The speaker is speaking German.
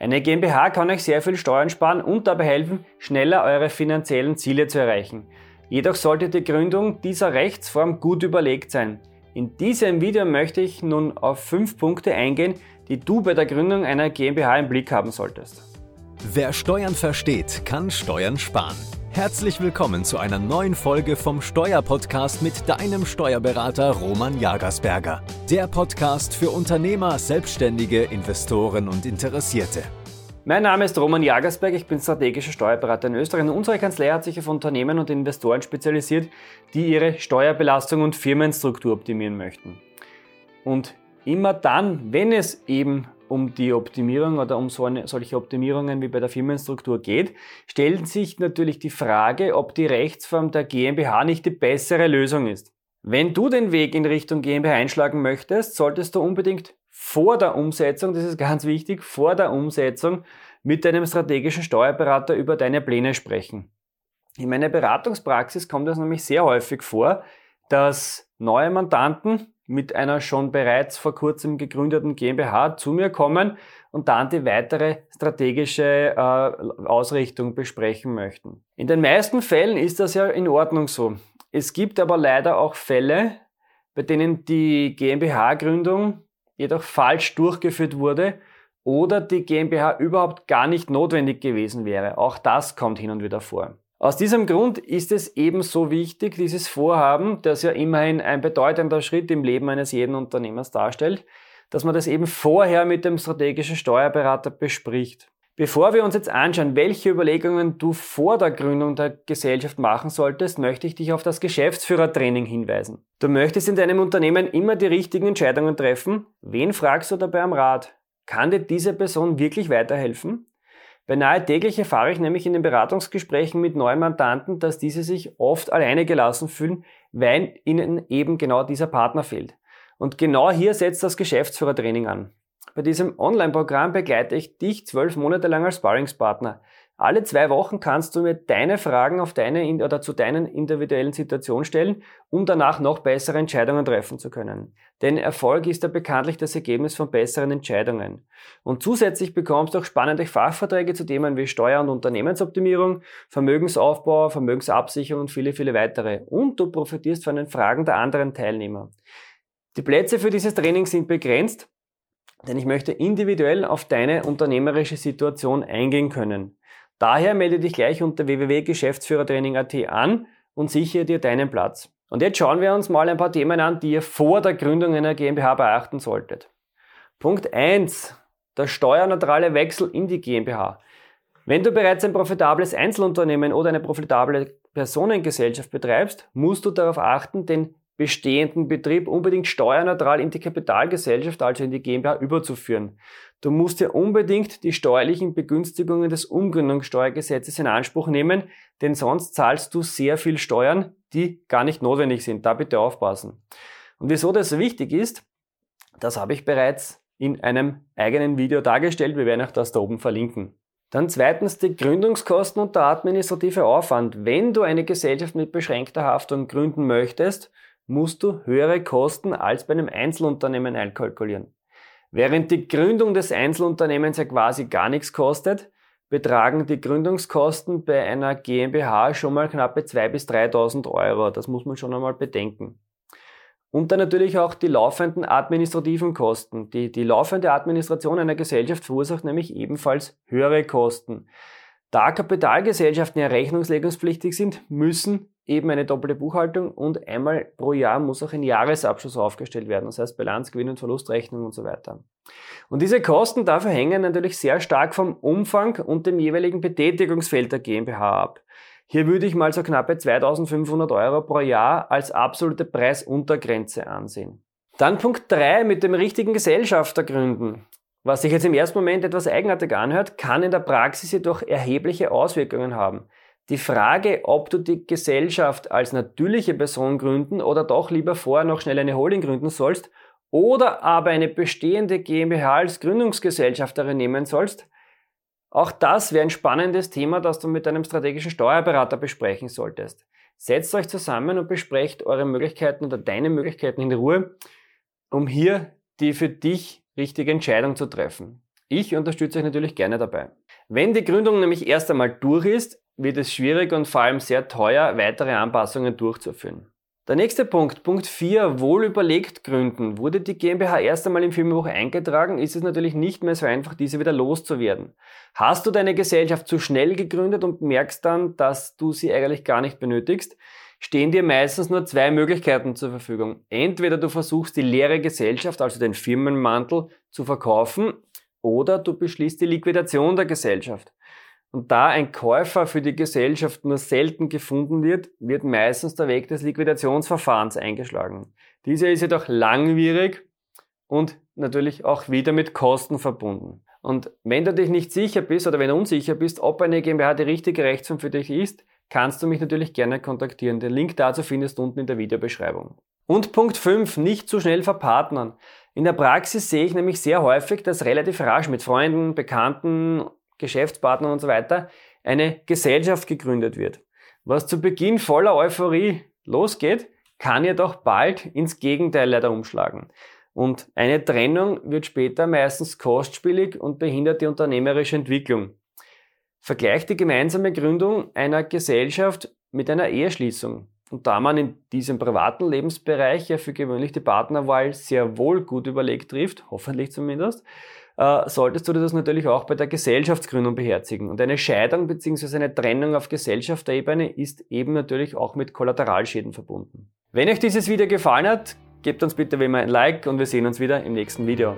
Eine GmbH kann euch sehr viel Steuern sparen und dabei helfen, schneller eure finanziellen Ziele zu erreichen. Jedoch sollte die Gründung dieser Rechtsform gut überlegt sein. In diesem Video möchte ich nun auf fünf Punkte eingehen, die du bei der Gründung einer GmbH im Blick haben solltest. Wer Steuern versteht, kann Steuern sparen. Herzlich willkommen zu einer neuen Folge vom Steuerpodcast mit deinem Steuerberater Roman Jagersberger. Der Podcast für Unternehmer, Selbstständige, Investoren und Interessierte. Mein Name ist Roman Jagersberg, ich bin strategischer Steuerberater in Österreich und unsere Kanzlei hat sich auf Unternehmen und Investoren spezialisiert, die ihre Steuerbelastung und Firmenstruktur optimieren möchten. Und immer dann, wenn es eben um die Optimierung oder um so eine, solche Optimierungen wie bei der Firmenstruktur geht, stellt sich natürlich die Frage, ob die Rechtsform der GmbH nicht die bessere Lösung ist. Wenn du den Weg in Richtung GmbH einschlagen möchtest, solltest du unbedingt vor der Umsetzung, das ist ganz wichtig, vor der Umsetzung mit deinem strategischen Steuerberater über deine Pläne sprechen. In meiner Beratungspraxis kommt es nämlich sehr häufig vor, dass neue Mandanten mit einer schon bereits vor kurzem gegründeten GmbH zu mir kommen und dann die weitere strategische äh, Ausrichtung besprechen möchten. In den meisten Fällen ist das ja in Ordnung so. Es gibt aber leider auch Fälle, bei denen die GmbH-Gründung jedoch falsch durchgeführt wurde oder die GmbH überhaupt gar nicht notwendig gewesen wäre. Auch das kommt hin und wieder vor. Aus diesem Grund ist es ebenso wichtig, dieses Vorhaben, das ja immerhin ein bedeutender Schritt im Leben eines jeden Unternehmers darstellt, dass man das eben vorher mit dem strategischen Steuerberater bespricht. Bevor wir uns jetzt anschauen, welche Überlegungen du vor der Gründung der Gesellschaft machen solltest, möchte ich dich auf das Geschäftsführertraining hinweisen. Du möchtest in deinem Unternehmen immer die richtigen Entscheidungen treffen. Wen fragst du dabei am Rat? Kann dir diese Person wirklich weiterhelfen? Beinahe täglich erfahre ich nämlich in den Beratungsgesprächen mit neuen Mandanten, dass diese sich oft alleine gelassen fühlen, weil ihnen eben genau dieser Partner fehlt. Und genau hier setzt das Geschäftsführertraining an. Bei diesem Online-Programm begleite ich dich zwölf Monate lang als Sparringspartner. Alle zwei Wochen kannst du mir deine Fragen auf deine oder zu deinen individuellen Situation stellen, um danach noch bessere Entscheidungen treffen zu können. Denn Erfolg ist ja bekanntlich das Ergebnis von besseren Entscheidungen. Und zusätzlich bekommst du auch spannende Fachverträge zu Themen wie Steuer- und Unternehmensoptimierung, Vermögensaufbau, Vermögensabsicherung und viele, viele weitere. Und du profitierst von den Fragen der anderen Teilnehmer. Die Plätze für dieses Training sind begrenzt, denn ich möchte individuell auf deine unternehmerische Situation eingehen können. Daher melde dich gleich unter www.geschäftsführertraining.at an und sichere dir deinen Platz. Und jetzt schauen wir uns mal ein paar Themen an, die ihr vor der Gründung einer GmbH beachten solltet. Punkt 1. Der steuerneutrale Wechsel in die GmbH. Wenn du bereits ein profitables Einzelunternehmen oder eine profitable Personengesellschaft betreibst, musst du darauf achten, den bestehenden Betrieb unbedingt steuerneutral in die Kapitalgesellschaft, also in die GmbH, überzuführen. Du musst ja unbedingt die steuerlichen Begünstigungen des Umgründungssteuergesetzes in Anspruch nehmen, denn sonst zahlst du sehr viel Steuern, die gar nicht notwendig sind. Da bitte aufpassen. Und wieso das wichtig ist, das habe ich bereits in einem eigenen Video dargestellt. Wir werden auch das da oben verlinken. Dann zweitens die Gründungskosten und der administrative Aufwand. Wenn du eine Gesellschaft mit beschränkter Haftung gründen möchtest, musst du höhere Kosten als bei einem Einzelunternehmen einkalkulieren. Während die Gründung des Einzelunternehmens ja quasi gar nichts kostet, betragen die Gründungskosten bei einer GmbH schon mal knappe 2.000 bis 3.000 Euro. Das muss man schon einmal bedenken. Und dann natürlich auch die laufenden administrativen Kosten. Die, die laufende Administration einer Gesellschaft verursacht nämlich ebenfalls höhere Kosten. Da Kapitalgesellschaften ja rechnungslegungspflichtig sind, müssen eben eine doppelte Buchhaltung und einmal pro Jahr muss auch ein Jahresabschluss aufgestellt werden, das heißt Bilanz, Gewinn- und Verlustrechnung und so weiter. Und diese Kosten dafür hängen natürlich sehr stark vom Umfang und dem jeweiligen Betätigungsfeld der GmbH ab. Hier würde ich mal so knappe 2500 Euro pro Jahr als absolute Preisuntergrenze ansehen. Dann Punkt 3 mit dem richtigen Gesellschafter gründen. Was sich jetzt im ersten Moment etwas eigenartig anhört, kann in der Praxis jedoch erhebliche Auswirkungen haben. Die Frage, ob du die Gesellschaft als natürliche Person gründen oder doch lieber vorher noch schnell eine Holding gründen sollst oder aber eine bestehende GmbH als Gründungsgesellschafterin nehmen sollst, auch das wäre ein spannendes Thema, das du mit deinem strategischen Steuerberater besprechen solltest. Setzt euch zusammen und besprecht eure Möglichkeiten oder deine Möglichkeiten in Ruhe, um hier die für dich richtige Entscheidung zu treffen. Ich unterstütze euch natürlich gerne dabei. Wenn die Gründung nämlich erst einmal durch ist, wird es schwierig und vor allem sehr teuer, weitere Anpassungen durchzuführen. Der nächste Punkt, Punkt 4, wohl überlegt gründen. Wurde die GmbH erst einmal im Firmenbuch eingetragen, ist es natürlich nicht mehr so einfach, diese wieder loszuwerden. Hast du deine Gesellschaft zu schnell gegründet und merkst dann, dass du sie eigentlich gar nicht benötigst, stehen dir meistens nur zwei Möglichkeiten zur Verfügung. Entweder du versuchst die leere Gesellschaft, also den Firmenmantel, zu verkaufen, oder du beschließt die Liquidation der Gesellschaft. Und da ein Käufer für die Gesellschaft nur selten gefunden wird, wird meistens der Weg des Liquidationsverfahrens eingeschlagen. Dieser ist jedoch langwierig und natürlich auch wieder mit Kosten verbunden. Und wenn du dich nicht sicher bist oder wenn du unsicher bist, ob eine GmbH die richtige Rechtsform für dich ist, kannst du mich natürlich gerne kontaktieren. Den Link dazu findest du unten in der Videobeschreibung. Und Punkt 5, nicht zu schnell verpartnern. In der Praxis sehe ich nämlich sehr häufig, dass relativ rasch mit Freunden, Bekannten Geschäftspartnern und so weiter, eine Gesellschaft gegründet wird. Was zu Beginn voller Euphorie losgeht, kann jedoch bald ins Gegenteil leider umschlagen. Und eine Trennung wird später meistens kostspielig und behindert die unternehmerische Entwicklung. Vergleicht die gemeinsame Gründung einer Gesellschaft mit einer Eheschließung. Und da man in diesem privaten Lebensbereich ja für gewöhnlich die Partnerwahl sehr wohl gut überlegt trifft, hoffentlich zumindest, äh, solltest du das natürlich auch bei der Gesellschaftsgründung beherzigen. Und eine Scheidung bzw. eine Trennung auf Gesellschafterebene ist eben natürlich auch mit Kollateralschäden verbunden. Wenn euch dieses Video gefallen hat, gebt uns bitte wie immer ein Like und wir sehen uns wieder im nächsten Video.